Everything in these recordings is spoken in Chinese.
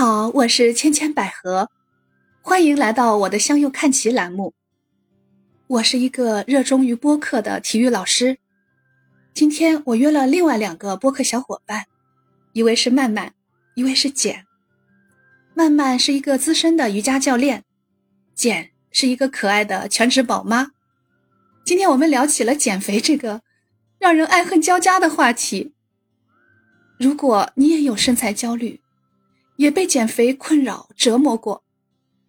好，我是千千百合，欢迎来到我的向右看齐栏目。我是一个热衷于播客的体育老师。今天我约了另外两个播客小伙伴，一位是曼曼，一位是简。曼曼是一个资深的瑜伽教练，简是一个可爱的全职宝妈。今天我们聊起了减肥这个让人爱恨交加的话题。如果你也有身材焦虑，也被减肥困扰折磨过，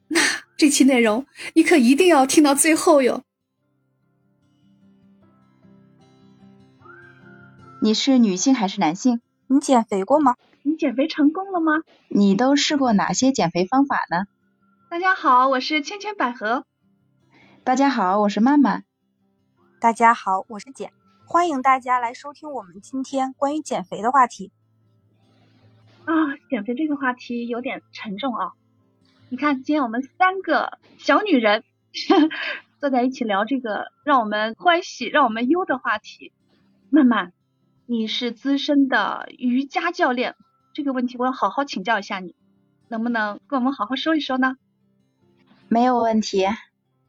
那这期内容你可一定要听到最后哟。你是女性还是男性？你减肥过吗？你减肥成功了吗？你都试过哪些减肥方法呢？大家好，我是千千百合。大家好，我是曼曼。大家好，我是简。欢迎大家来收听我们今天关于减肥的话题。啊，减肥这个话题有点沉重啊！你看，今天我们三个小女人 坐在一起聊这个让我们欢喜、让我们忧的话题。曼曼，你是资深的瑜伽教练，这个问题我要好好请教一下你，能不能跟我们好好说一说呢？没有问题。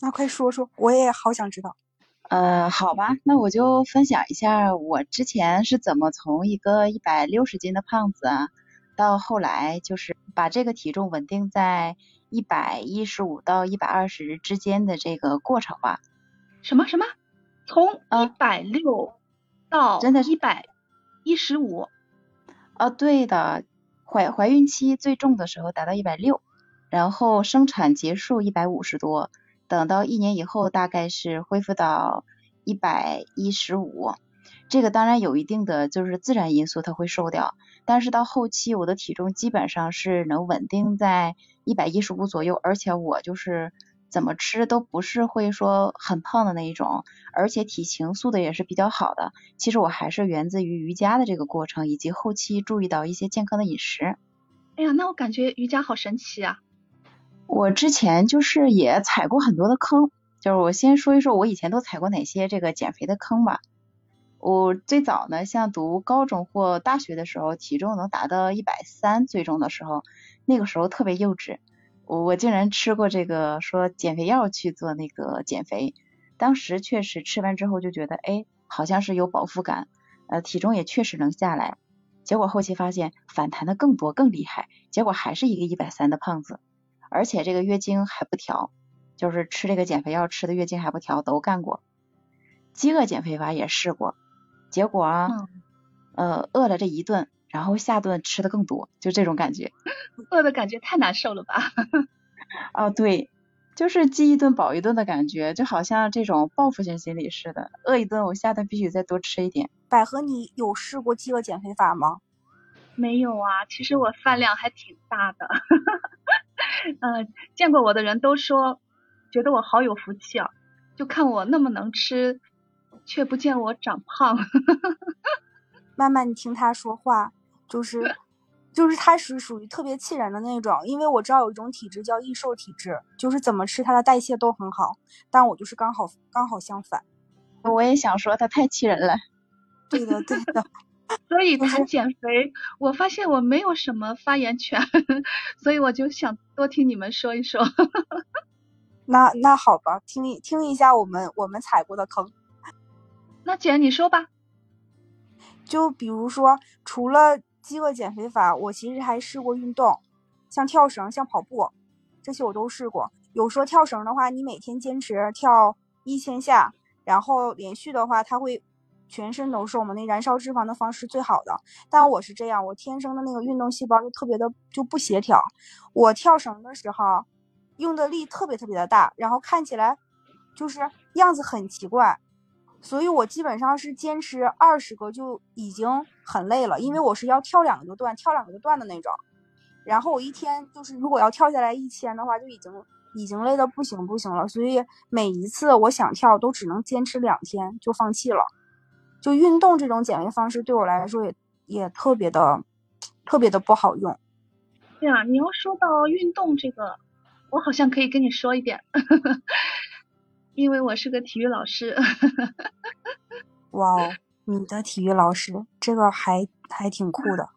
那快说说，我也好想知道。呃，好吧，那我就分享一下我之前是怎么从一个一百六十斤的胖子。到后来就是把这个体重稳定在一百一十五到一百二十之间的这个过程吧。什么什么？从一百六到真的一百一十五？啊，对的。怀怀孕期最重的时候达到一百六，然后生产结束一百五十多，等到一年以后大概是恢复到一百一十五。这个当然有一定的就是自然因素，它会瘦掉。但是到后期，我的体重基本上是能稳定在一百一十五左右，而且我就是怎么吃都不是会说很胖的那一种，而且体型塑的也是比较好的。其实我还是源自于瑜伽的这个过程，以及后期注意到一些健康的饮食。哎呀，那我感觉瑜伽好神奇啊！我之前就是也踩过很多的坑，就是我先说一说我以前都踩过哪些这个减肥的坑吧。我最早呢，像读高中或大学的时候，体重能达到一百三，最重的时候，那个时候特别幼稚，我我竟然吃过这个说减肥药去做那个减肥，当时确实吃完之后就觉得，哎，好像是有饱腹感，呃，体重也确实能下来，结果后期发现反弹的更多更厉害，结果还是一个一百三的胖子，而且这个月经还不调，就是吃这个减肥药吃的月经还不调都干过，饥饿减肥法也试过。结果啊，呃，饿了这一顿，然后下顿吃的更多，就这种感觉。饿的感觉太难受了吧？啊，对，就是饥一顿饱一顿的感觉，就好像这种报复性心理似的。饿一顿，我下顿必须再多吃一点。百合，你有试过饥饿减肥法吗？没有啊，其实我饭量还挺大的。嗯，见过我的人都说，觉得我好有福气啊，就看我那么能吃。却不见我长胖。慢慢你听他说话，就是 就是他是属于特别气人的那种。因为我知道有一种体质叫易瘦体质，就是怎么吃它的代谢都很好，但我就是刚好刚好相反。我也想说他太气人了。对 的对的。所以谈减肥，我发现我没有什么发言权，所以我就想多听你们说一说。那那好吧，听一听一下我们我们踩过的坑。那姐你说吧，就比如说，除了饥饿减肥法，我其实还试过运动，像跳绳、像跑步，这些我都试过。有说跳绳的话，你每天坚持跳一千下，然后连续的话，它会全身都瘦嘛，那燃烧脂肪的方式最好的。但我是这样，我天生的那个运动细胞就特别的就不协调，我跳绳的时候用的力特别特别的大，然后看起来就是样子很奇怪。所以我基本上是坚持二十个就已经很累了，因为我是要跳两个就断，跳两个就断的那种。然后我一天就是如果要跳下来一千的话，就已经已经累得不行不行了。所以每一次我想跳都只能坚持两天就放弃了。就运动这种减肥方式对我来说也也特别的特别的不好用。对啊，你要说到运动这个，我好像可以跟你说一点。因为我是个体育老师，哇哦，你的体育老师这个还还挺酷的。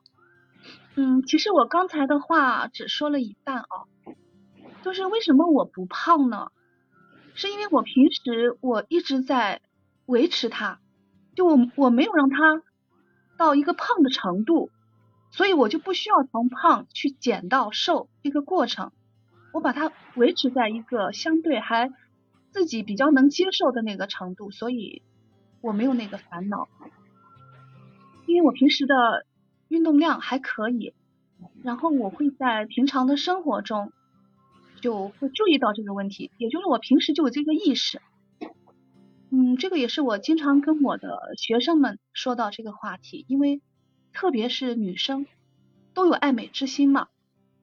嗯，其实我刚才的话只说了一半啊，就是为什么我不胖呢？是因为我平时我一直在维持它，就我我没有让它到一个胖的程度，所以我就不需要从胖去减到瘦这个过程，我把它维持在一个相对还自己比较能接受的那个程度，所以我没有那个烦恼，因为我平时的运动量还可以，然后我会在平常的生活中。就会注意到这个问题，也就是我平时就有这个意识。嗯，这个也是我经常跟我的学生们说到这个话题，因为特别是女生都有爱美之心嘛。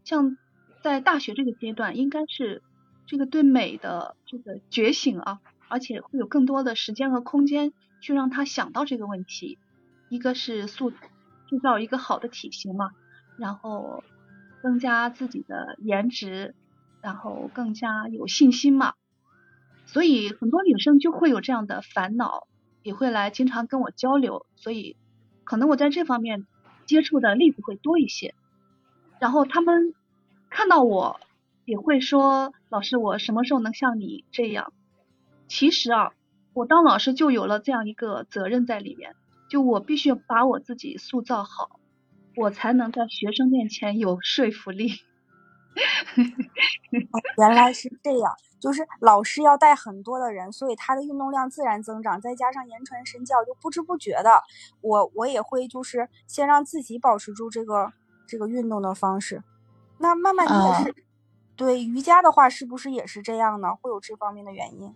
像在大学这个阶段，应该是这个对美的这个觉醒啊，而且会有更多的时间和空间去让他想到这个问题。一个是塑塑造一个好的体型嘛，然后增加自己的颜值。然后更加有信心嘛，所以很多女生就会有这样的烦恼，也会来经常跟我交流，所以可能我在这方面接触的例子会多一些。然后他们看到我也会说：“老师，我什么时候能像你这样？”其实啊，我当老师就有了这样一个责任在里面，就我必须把我自己塑造好，我才能在学生面前有说服力。原来是这样，就是老师要带很多的人，所以他的运动量自然增长，再加上言传身教，就不知不觉的，我我也会就是先让自己保持住这个这个运动的方式。那慢慢你也是，对瑜伽的话，是不是也是这样呢？会有这方面的原因？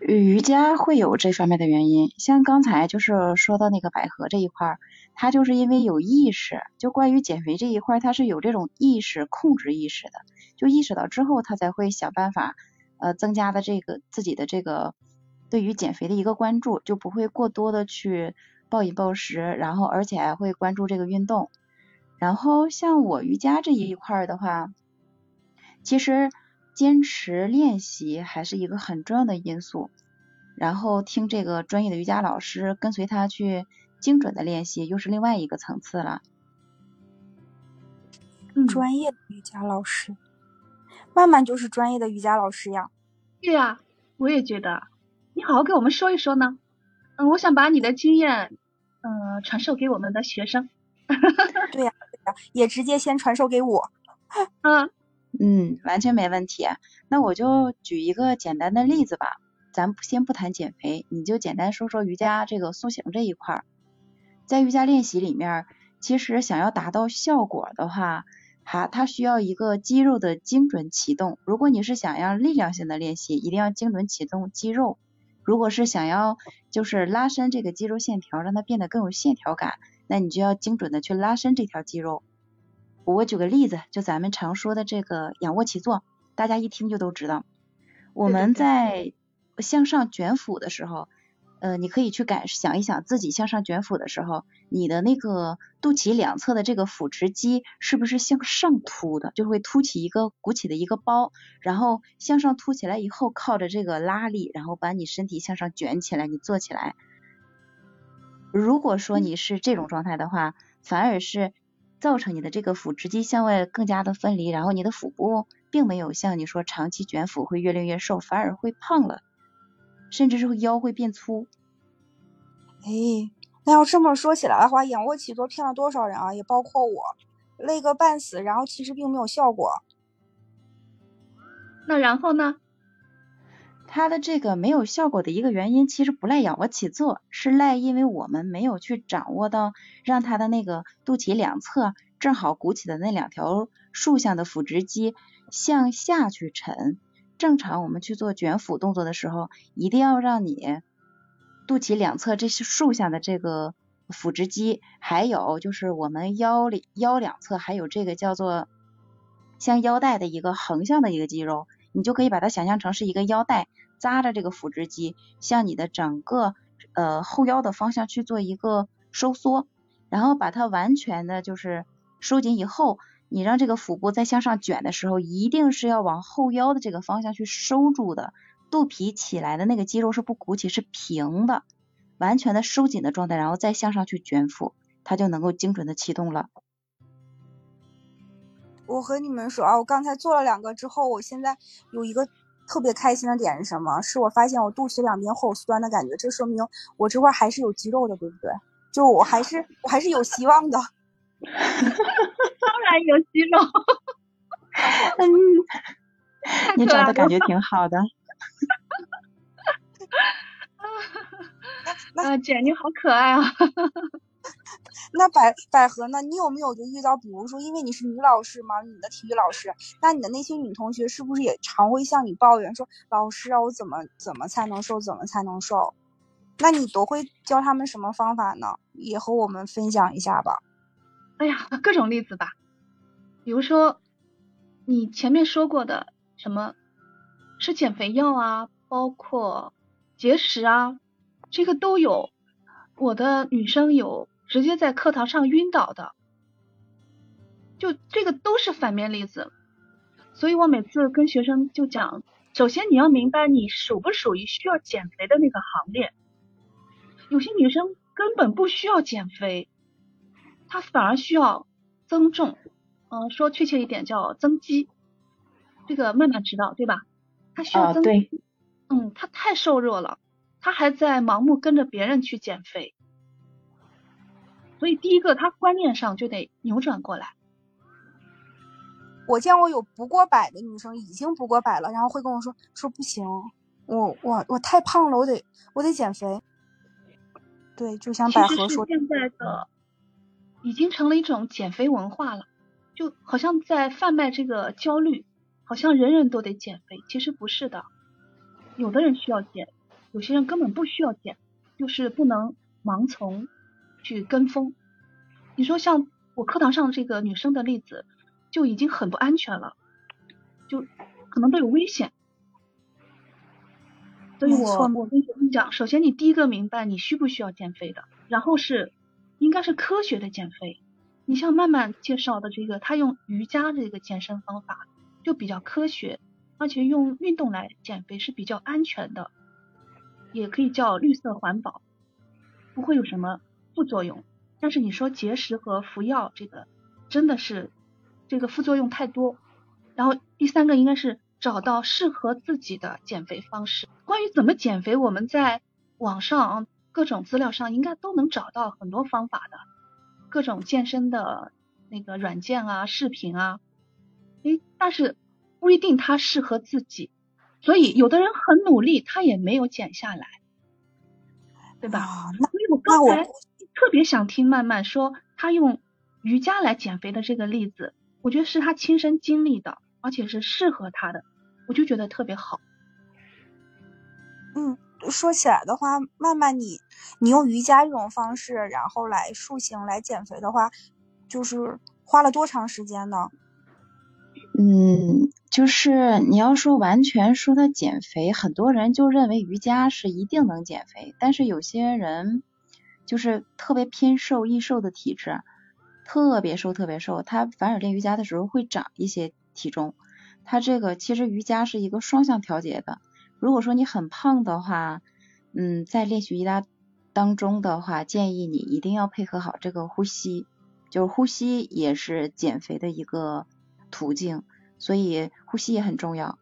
瑜伽会有这方面的原因，像刚才就是说到那个百合这一块儿。他就是因为有意识，就关于减肥这一块，他是有这种意识、控制意识的，就意识到之后，他才会想办法，呃，增加的这个自己的这个对于减肥的一个关注，就不会过多的去暴饮暴食，然后而且还会关注这个运动。然后像我瑜伽这一块的话，其实坚持练习还是一个很重要的因素，然后听这个专业的瑜伽老师，跟随他去。精准的练习又是另外一个层次了。专业的瑜伽老师，曼曼就是专业的瑜伽老师呀。对呀，我也觉得。你好好给我们说一说呢。嗯，我想把你的经验，嗯，传授给我们的学生。对呀，对呀，也直接先传授给我。嗯嗯，完全没问题。那我就举一个简单的例子吧。咱先不谈减肥，你就简单说说瑜伽这个塑形这一块儿。在瑜伽练习里面，其实想要达到效果的话，哈，它需要一个肌肉的精准启动。如果你是想要力量性的练习，一定要精准启动肌肉；如果是想要就是拉伸这个肌肉线条，让它变得更有线条感，那你就要精准的去拉伸这条肌肉。我举个例子，就咱们常说的这个仰卧起坐，大家一听就都知道。我们在向上卷腹的时候。呃，你可以去感想一想，自己向上卷腹的时候，你的那个肚脐两侧的这个腹直肌是不是向上凸的？就会凸起一个鼓起的一个包，然后向上凸起来以后，靠着这个拉力，然后把你身体向上卷起来，你坐起来。如果说你是这种状态的话，反而是造成你的这个腹直肌向外更加的分离，然后你的腹部并没有像你说长期卷腹会越练越瘦，反而会胖了。甚至是腰会变粗，哎，那要这么说起来的话，仰卧起坐骗了多少人啊？也包括我，累个半死，然后其实并没有效果。那然后呢？他的这个没有效果的一个原因，其实不赖仰卧起坐，是赖因为我们没有去掌握到让他的那个肚脐两侧正好鼓起的那两条竖向的腹直肌向下去沉。正常我们去做卷腹动作的时候，一定要让你肚脐两侧这些竖向的这个腹直肌，还有就是我们腰里腰两侧还有这个叫做像腰带的一个横向的一个肌肉，你就可以把它想象成是一个腰带扎着这个腹直肌，向你的整个呃后腰的方向去做一个收缩，然后把它完全的就是收紧以后。你让这个腹部在向上卷的时候，一定是要往后腰的这个方向去收住的，肚皮起来的那个肌肉是不鼓起，是平的，完全的收紧的状态，然后再向上去卷腹，它就能够精准的启动了。我和你们说啊，我刚才做了两个之后，我现在有一个特别开心的点是什么？是我发现我肚脐两边会有酸的感觉，这说明我这块还是有肌肉的，对不对？就我还是我还是有希望的。当然有肌肉。嗯，你长得感觉挺好的。啊，姐你好可爱啊！那百百合呢？你有没有就遇到，比如说，因为你是女老师嘛，你的体育老师，那你的那些女同学是不是也常会向你抱怨说，老师啊，我怎么怎么才能瘦，怎么才能瘦？那你都会教他们什么方法呢？也和我们分享一下吧。哎呀，各种例子吧，比如说你前面说过的什么吃减肥药啊，包括节食啊，这个都有。我的女生有。直接在课堂上晕倒的，就这个都是反面例子，所以我每次跟学生就讲，首先你要明白你属不属于需要减肥的那个行列。有些女生根本不需要减肥，她反而需要增重，嗯，说确切一点叫增肌。这个慢慢知道对吧？她需要增肌，嗯，她太瘦弱了，她还在盲目跟着别人去减肥。所以第一个，他观念上就得扭转过来。我见过有不过百的女生，已经不过百了，然后会跟我说说不行，我我我太胖了，我得我得减肥。对，就像百合说，现在的已经成了一种减肥文化了，就好像在贩卖这个焦虑，好像人人都得减肥，其实不是的。有的人需要减，有些人根本不需要减，就是不能盲从。去跟风，你说像我课堂上这个女生的例子，就已经很不安全了，就可能都有危险。所以我我跟学生讲，首先你第一个明白你需不需要减肥的，然后是应该是科学的减肥。你像曼曼介绍的这个，他用瑜伽这个健身方法就比较科学，而且用运动来减肥是比较安全的，也可以叫绿色环保，不会有什么。副作用，但是你说节食和服药这个真的是这个副作用太多。然后第三个应该是找到适合自己的减肥方式。关于怎么减肥，我们在网上各种资料上应该都能找到很多方法的，各种健身的那个软件啊、视频啊。诶，但是不一定它适合自己，所以有的人很努力，他也没有减下来，对吧？所以我刚才。特别想听曼曼说她用瑜伽来减肥的这个例子，我觉得是她亲身经历的，而且是适合她的，我就觉得特别好。嗯，说起来的话，曼曼你你用瑜伽这种方式，然后来塑形来减肥的话，就是花了多长时间呢？嗯，就是你要说完全说它减肥，很多人就认为瑜伽是一定能减肥，但是有些人。就是特别偏瘦易瘦的体质，特别瘦特别瘦，他反而练瑜伽的时候会长一些体重。他这个其实瑜伽是一个双向调节的。如果说你很胖的话，嗯，在练习瑜伽当中的话，建议你一定要配合好这个呼吸，就是呼吸也是减肥的一个途径，所以呼吸也很重要。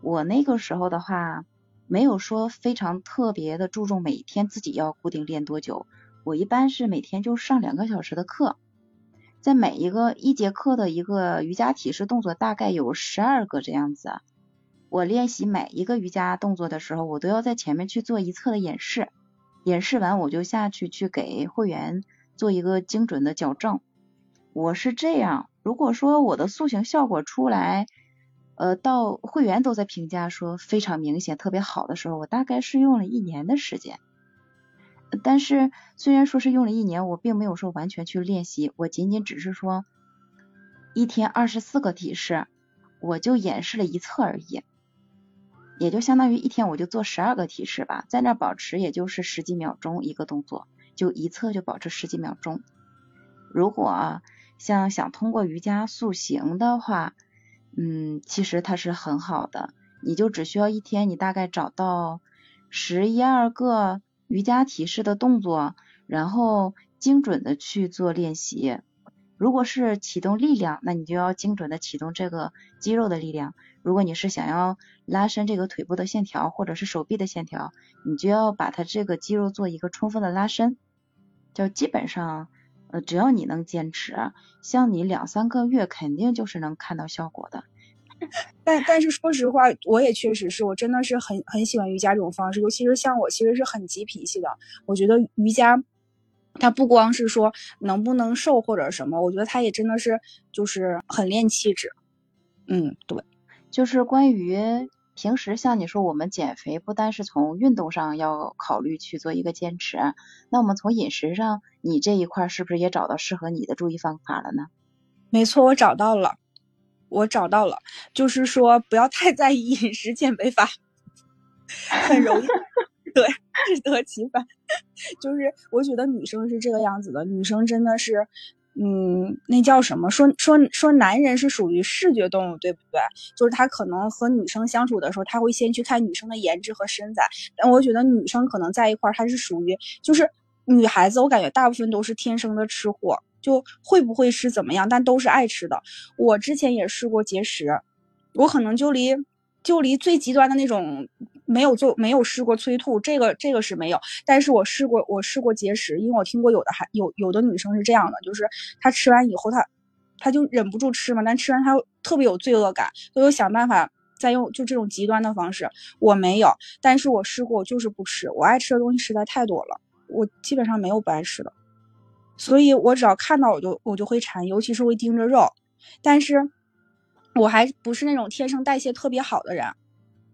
我那个时候的话。没有说非常特别的注重每天自己要固定练多久，我一般是每天就上两个小时的课，在每一个一节课的一个瑜伽体式动作大概有十二个这样子，我练习每一个瑜伽动作的时候，我都要在前面去做一侧的演示，演示完我就下去去给会员做一个精准的矫正，我是这样，如果说我的塑形效果出来。呃，到会员都在评价说非常明显、特别好的时候，我大概是用了一年的时间。但是虽然说是用了一年，我并没有说完全去练习，我仅仅只是说一天二十四个体式，我就演示了一侧而已，也就相当于一天我就做十二个体式吧，在那保持也就是十几秒钟一个动作，就一侧就保持十几秒钟。如果啊像想通过瑜伽塑形的话，嗯，其实它是很好的，你就只需要一天，你大概找到十一二个瑜伽体式的动作，然后精准的去做练习，如果是启动力量，那你就要精准的启动这个肌肉的力量。如果你是想要拉伸这个腿部的线条或者是手臂的线条，你就要把它这个肌肉做一个充分的拉伸。就基本上，呃，只要你能坚持，像你两三个月肯定就是能看到效果的。但但是说实话，我也确实是我真的是很很喜欢瑜伽这种方式，尤其是像我其实是很急脾气的，我觉得瑜伽。它不光是说能不能瘦或者什么，我觉得它也真的是就是很练气质。嗯，对，就是关于平时像你说我们减肥，不单是从运动上要考虑去做一个坚持，那我们从饮食上，你这一块是不是也找到适合你的注意方法了呢？没错，我找到了，我找到了，就是说不要太在意饮食减肥法，很容易。对，适得其反，就是我觉得女生是这个样子的，女生真的是，嗯，那叫什么？说说说，男人是属于视觉动物，对不对？就是他可能和女生相处的时候，他会先去看女生的颜值和身材。但我觉得女生可能在一块儿，她是属于，就是女孩子，我感觉大部分都是天生的吃货，就会不会吃怎么样，但都是爱吃的。我之前也试过节食，我可能就离就离最极端的那种。没有做，没有试过催吐，这个这个是没有。但是我试过，我试过节食，因为我听过有的还有有的女生是这样的，就是她吃完以后，她她就忍不住吃嘛，但吃完她特别有罪恶感，都有想办法再用就这种极端的方式。我没有，但是我试过，我就是不吃。我爱吃的东西实在太多了，我基本上没有不爱吃的，所以我只要看到我就我就会馋，尤其是会盯着肉。但是我还不是那种天生代谢特别好的人。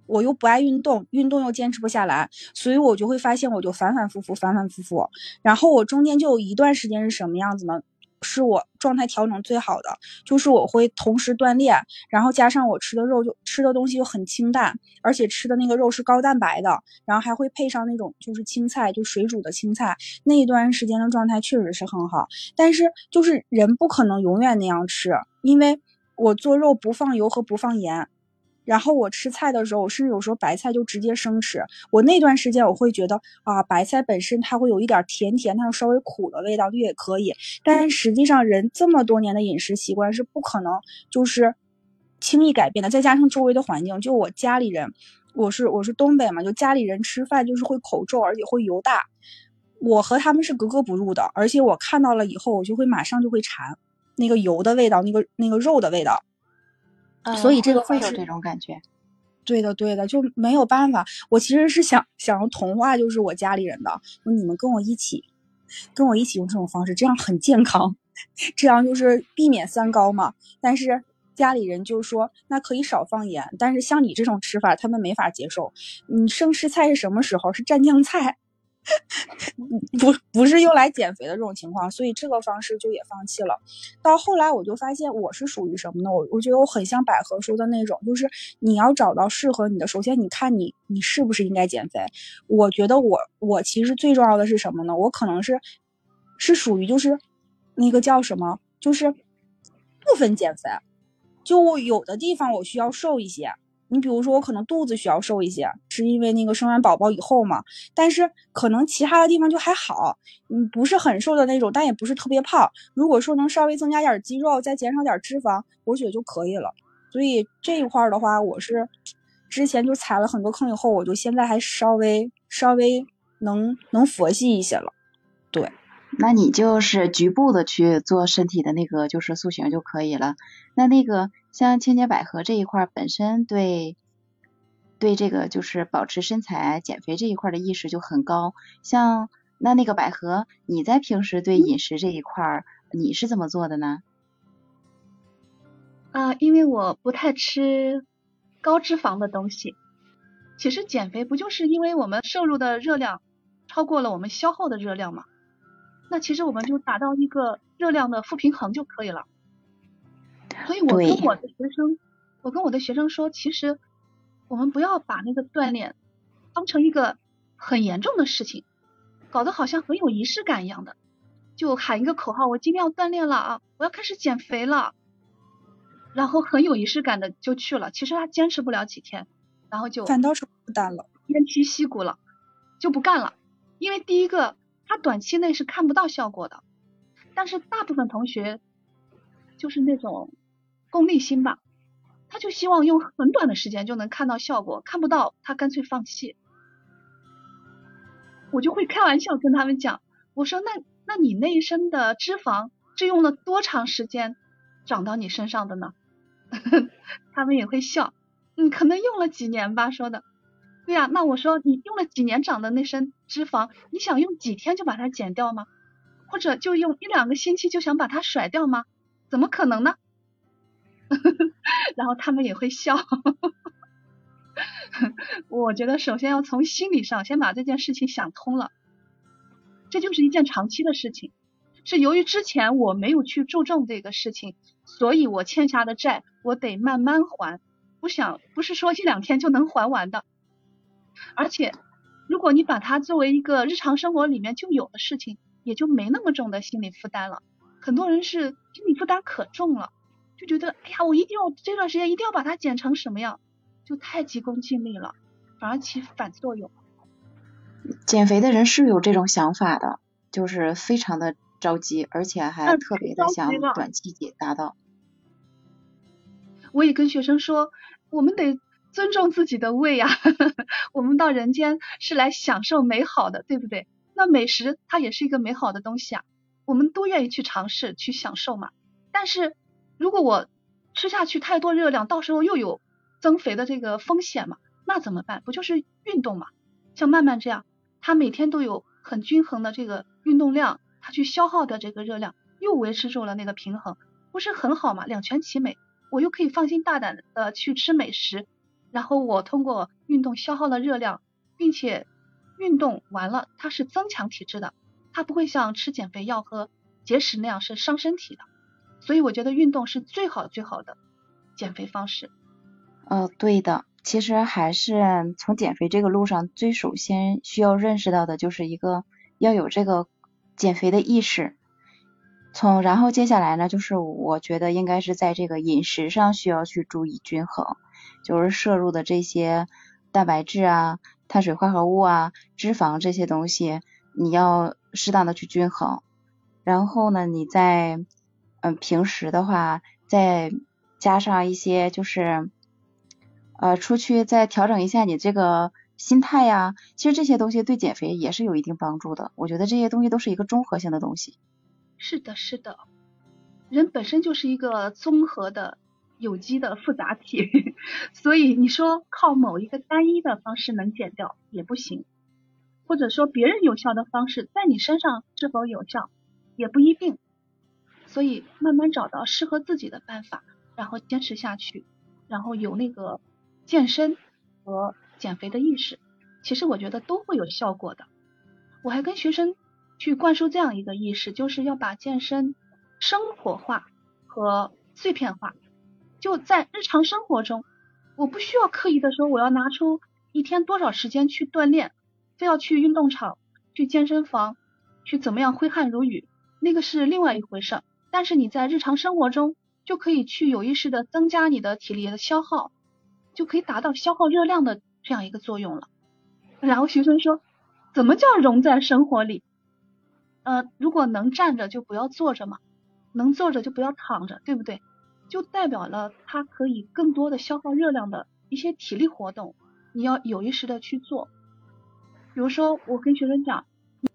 我又不爱运动，运动又坚持不下来，所以我就会发现，我就反反复复，反反复复。然后我中间就有一段时间是什么样子呢？是我状态调整最好的，就是我会同时锻炼，然后加上我吃的肉就吃的东西又很清淡，而且吃的那个肉是高蛋白的，然后还会配上那种就是青菜，就水煮的青菜。那一段时间的状态确实是很好，但是就是人不可能永远那样吃，因为我做肉不放油和不放盐。然后我吃菜的时候，我甚至有时候白菜就直接生吃。我那段时间我会觉得啊，白菜本身它会有一点甜甜，它有稍微苦的味道就也可以。但实际上人这么多年的饮食习惯是不可能就是轻易改变的。再加上周围的环境，就我家里人，我是我是东北嘛，就家里人吃饭就是会口重，而且会油大。我和他们是格格不入的，而且我看到了以后，我就会马上就会馋那个油的味道，那个那个肉的味道。所以这个会有这种感觉，对的对的，就没有办法。我其实是想想要同化，就是我家里人的，你们跟我一起，跟我一起用这种方式，这样很健康，这样就是避免三高嘛。但是家里人就说，那可以少放盐，但是像你这种吃法，他们没法接受。你生吃菜是什么时候？是蘸酱菜。不不是用来减肥的这种情况，所以这个方式就也放弃了。到后来我就发现我是属于什么呢？我我觉得我很像百合说的那种，就是你要找到适合你的。首先你看你你是不是应该减肥？我觉得我我其实最重要的是什么呢？我可能是是属于就是那个叫什么，就是部分减肥，就我有的地方我需要瘦一些。你比如说，我可能肚子需要瘦一些，是因为那个生完宝宝以后嘛。但是可能其他的地方就还好，嗯，不是很瘦的那种，但也不是特别胖。如果说能稍微增加点肌肉，再减少点脂肪，我觉得就可以了。所以这一块的话，我是之前就踩了很多坑，以后我就现在还稍微稍微能能佛系一些了。那你就是局部的去做身体的那个就是塑形就可以了。那那个。像千洁百合这一块本身对对这个就是保持身材、减肥这一块的意识就很高。像那那个百合，你在平时对饮食这一块你是怎么做的呢？啊，因为我不太吃高脂肪的东西。其实减肥不就是因为我们摄入的热量超过了我们消耗的热量吗？那其实我们就达到一个热量的负平衡就可以了。所以我跟我的学生，我跟我的学生说，其实我们不要把那个锻炼当成一个很严重的事情，搞得好像很有仪式感一样的，就喊一个口号，我今天要锻炼了啊，我要开始减肥了，然后很有仪式感的就去了，其实他坚持不了几天，然后就反倒是负担了，偃旗息鼓了，就不干了，因为第一个他短期内是看不到效果的，但是大部分同学。就是那种功利心吧，他就希望用很短的时间就能看到效果，看不到他干脆放弃。我就会开玩笑跟他们讲，我说那那你那一身的脂肪是用了多长时间长到你身上的呢？他们也会笑，嗯，可能用了几年吧，说的。对呀，那我说你用了几年长的那身脂肪，你想用几天就把它减掉吗？或者就用一两个星期就想把它甩掉吗？怎么可能呢？然后他们也会笑。我觉得首先要从心理上先把这件事情想通了，这就是一件长期的事情，是由于之前我没有去注重这个事情，所以我欠下的债我得慢慢还，不想不是说一两天就能还完的。而且，如果你把它作为一个日常生活里面就有的事情，也就没那么重的心理负担了。很多人是心理负担可重了，就觉得哎呀，我一定要这段时间一定要把它减成什么样，就太急功近利了，反而起反作用。减肥的人是有这种想法的，就是非常的着急，而且还特别的想短期解达到。我也跟学生说，我们得。尊重自己的胃呀，我们到人间是来享受美好的，对不对？那美食它也是一个美好的东西啊，我们都愿意去尝试去享受嘛。但是如果我吃下去太多热量，到时候又有增肥的这个风险嘛，那怎么办？不就是运动嘛？像曼曼这样，她每天都有很均衡的这个运动量，她去消耗的这个热量又维持住了那个平衡，不是很好嘛？两全其美，我又可以放心大胆的去吃美食。然后我通过运动消耗了热量，并且运动完了它是增强体质的，它不会像吃减肥药和节食那样是伤身体的，所以我觉得运动是最好最好的减肥方式。呃，对的，其实还是从减肥这个路上，最首先需要认识到的就是一个要有这个减肥的意识。从然后接下来呢，就是我觉得应该是在这个饮食上需要去注意均衡。就是摄入的这些蛋白质啊、碳水化合物啊、脂肪这些东西，你要适当的去均衡。然后呢，你在嗯平时的话，再加上一些就是呃出去再调整一下你这个心态呀。其实这些东西对减肥也是有一定帮助的。我觉得这些东西都是一个综合性的东西。是的，是的，人本身就是一个综合的。有机的复杂体，所以你说靠某一个单一的方式能减掉也不行，或者说别人有效的方式在你身上是否有效也不一定，所以慢慢找到适合自己的办法，然后坚持下去，然后有那个健身和减肥的意识，其实我觉得都会有效果的。我还跟学生去灌输这样一个意识，就是要把健身生活化和碎片化。就在日常生活中，我不需要刻意的说我要拿出一天多少时间去锻炼，非要去运动场、去健身房、去怎么样挥汗如雨，那个是另外一回事。但是你在日常生活中就可以去有意识的增加你的体力的消耗，就可以达到消耗热量的这样一个作用了。然后学生说，怎么叫融在生活里？呃，如果能站着就不要坐着嘛，能坐着就不要躺着，对不对？就代表了它可以更多的消耗热量的一些体力活动，你要有意识的去做。比如说，我跟学生讲，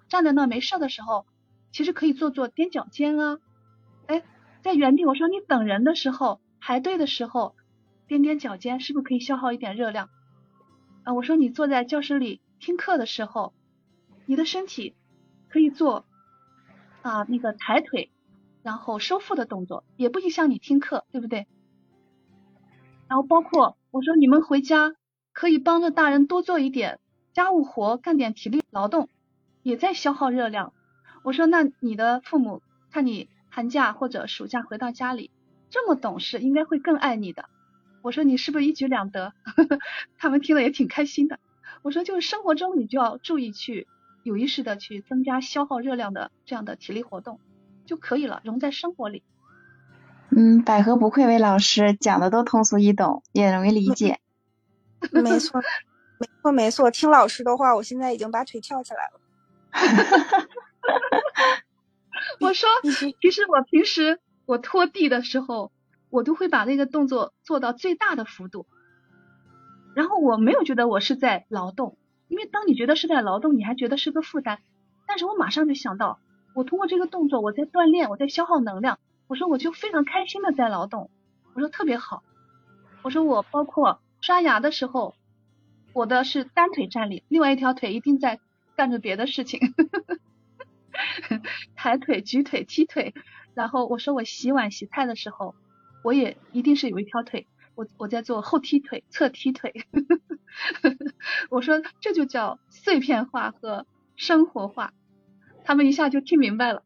站在那没事的时候，其实可以做做踮脚尖啊。哎，在原地，我说你等人的时候，排队的时候，踮踮脚尖，是不是可以消耗一点热量？啊，我说你坐在教室里听课的时候，你的身体可以做啊那个抬腿。然后收腹的动作也不影响你听课，对不对？然后包括我说你们回家可以帮着大人多做一点家务活，干点体力劳动，也在消耗热量。我说那你的父母看你寒假或者暑假回到家里这么懂事，应该会更爱你的。我说你是不是一举两得？他们听了也挺开心的。我说就是生活中你就要注意去有意识的去增加消耗热量的这样的体力活动。就可以了，融在生活里。嗯，百合不愧为老师，讲的都通俗易懂，也容易理解。没错，没错，没错。听老师的话，我现在已经把腿翘起来了。我说，其实我平时我拖地的时候，我都会把那个动作做到最大的幅度。然后我没有觉得我是在劳动，因为当你觉得是在劳动，你还觉得是个负担。但是我马上就想到，我通过这个动作，我在锻炼，我在消耗能量。我说我就非常开心的在劳动，我说特别好。我说我包括刷牙的时候，我的是单腿站立，另外一条腿一定在干着别的事情，抬腿、举腿、踢腿。然后我说我洗碗洗菜的时候，我也一定是有一条腿。我我在做后踢腿、侧踢腿，我说这就叫碎片化和生活化，他们一下就听明白了。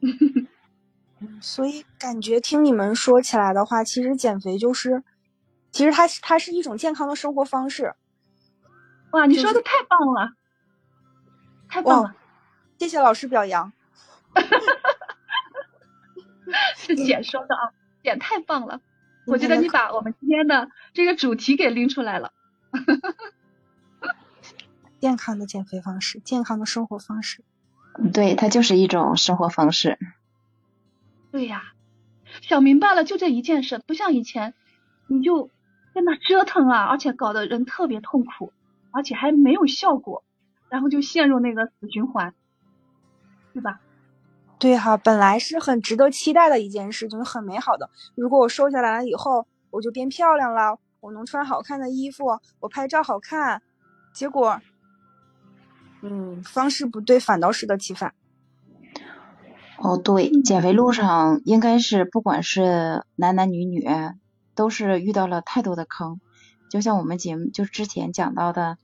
所以感觉听你们说起来的话，其实减肥就是，其实它是它是一种健康的生活方式。哇，你说的太棒了，太棒了，谢谢老师表扬。是姐说的啊，姐太棒了。我觉得你把我们今天的这个主题给拎出来了，健康的减肥方式，健康的生活方式，对，它就是一种生活方式。对呀，想明白了就这一件事，不像以前，你就在那折腾啊，而且搞得人特别痛苦，而且还没有效果，然后就陷入那个死循环，对吧？对哈，本来是很值得期待的一件事，就是很美好的。如果我瘦下来了以后，我就变漂亮了，我能穿好看的衣服，我拍照好看。结果，嗯，方式不对，反倒适得其反。哦，对，减肥路上应该是不管是男男女女，都是遇到了太多的坑。就像我们节目就之前讲到的，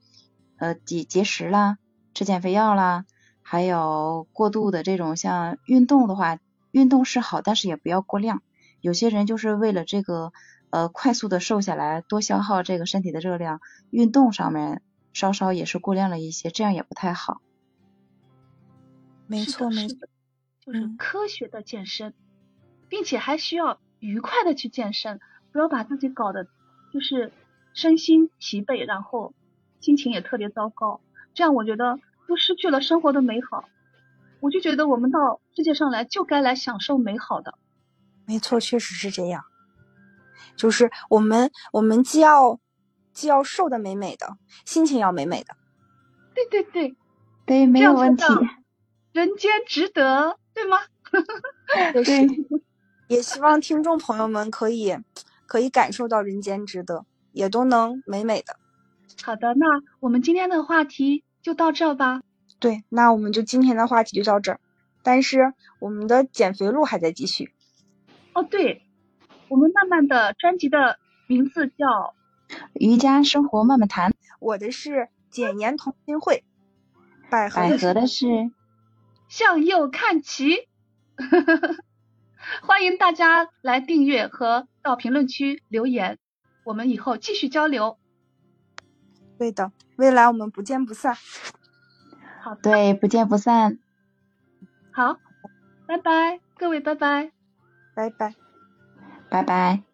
呃，节节食啦，吃减肥药啦。还有过度的这种像运动的话，运动是好，但是也不要过量。有些人就是为了这个呃快速的瘦下来，多消耗这个身体的热量，运动上面稍稍也是过量了一些，这样也不太好。没错，没错，就是科学的健身，并且还需要愉快的去健身，不要把自己搞得就是身心疲惫，然后心情也特别糟糕。这样我觉得。都失去了生活的美好，我就觉得我们到世界上来就该来享受美好的。没错，确实是这样。就是我们，我们既要既要瘦的美美的，心情要美美的。对对对，对，没有问题。人间值得，对吗？对。也希望听众朋友们可以可以感受到人间值得，也都能美美的。好的，那我们今天的话题。就到这吧。对，那我们就今天的话题就到这儿。但是我们的减肥路还在继续。哦，对，我们慢慢的专辑的名字叫《瑜伽生活慢慢谈》。我的是减盐同心会，百合的是向右看齐。欢迎大家来订阅和到评论区留言，我们以后继续交流。对的。未来我们不见不散。好，对，不见不散。好，拜拜，各位，拜拜，拜拜，拜拜。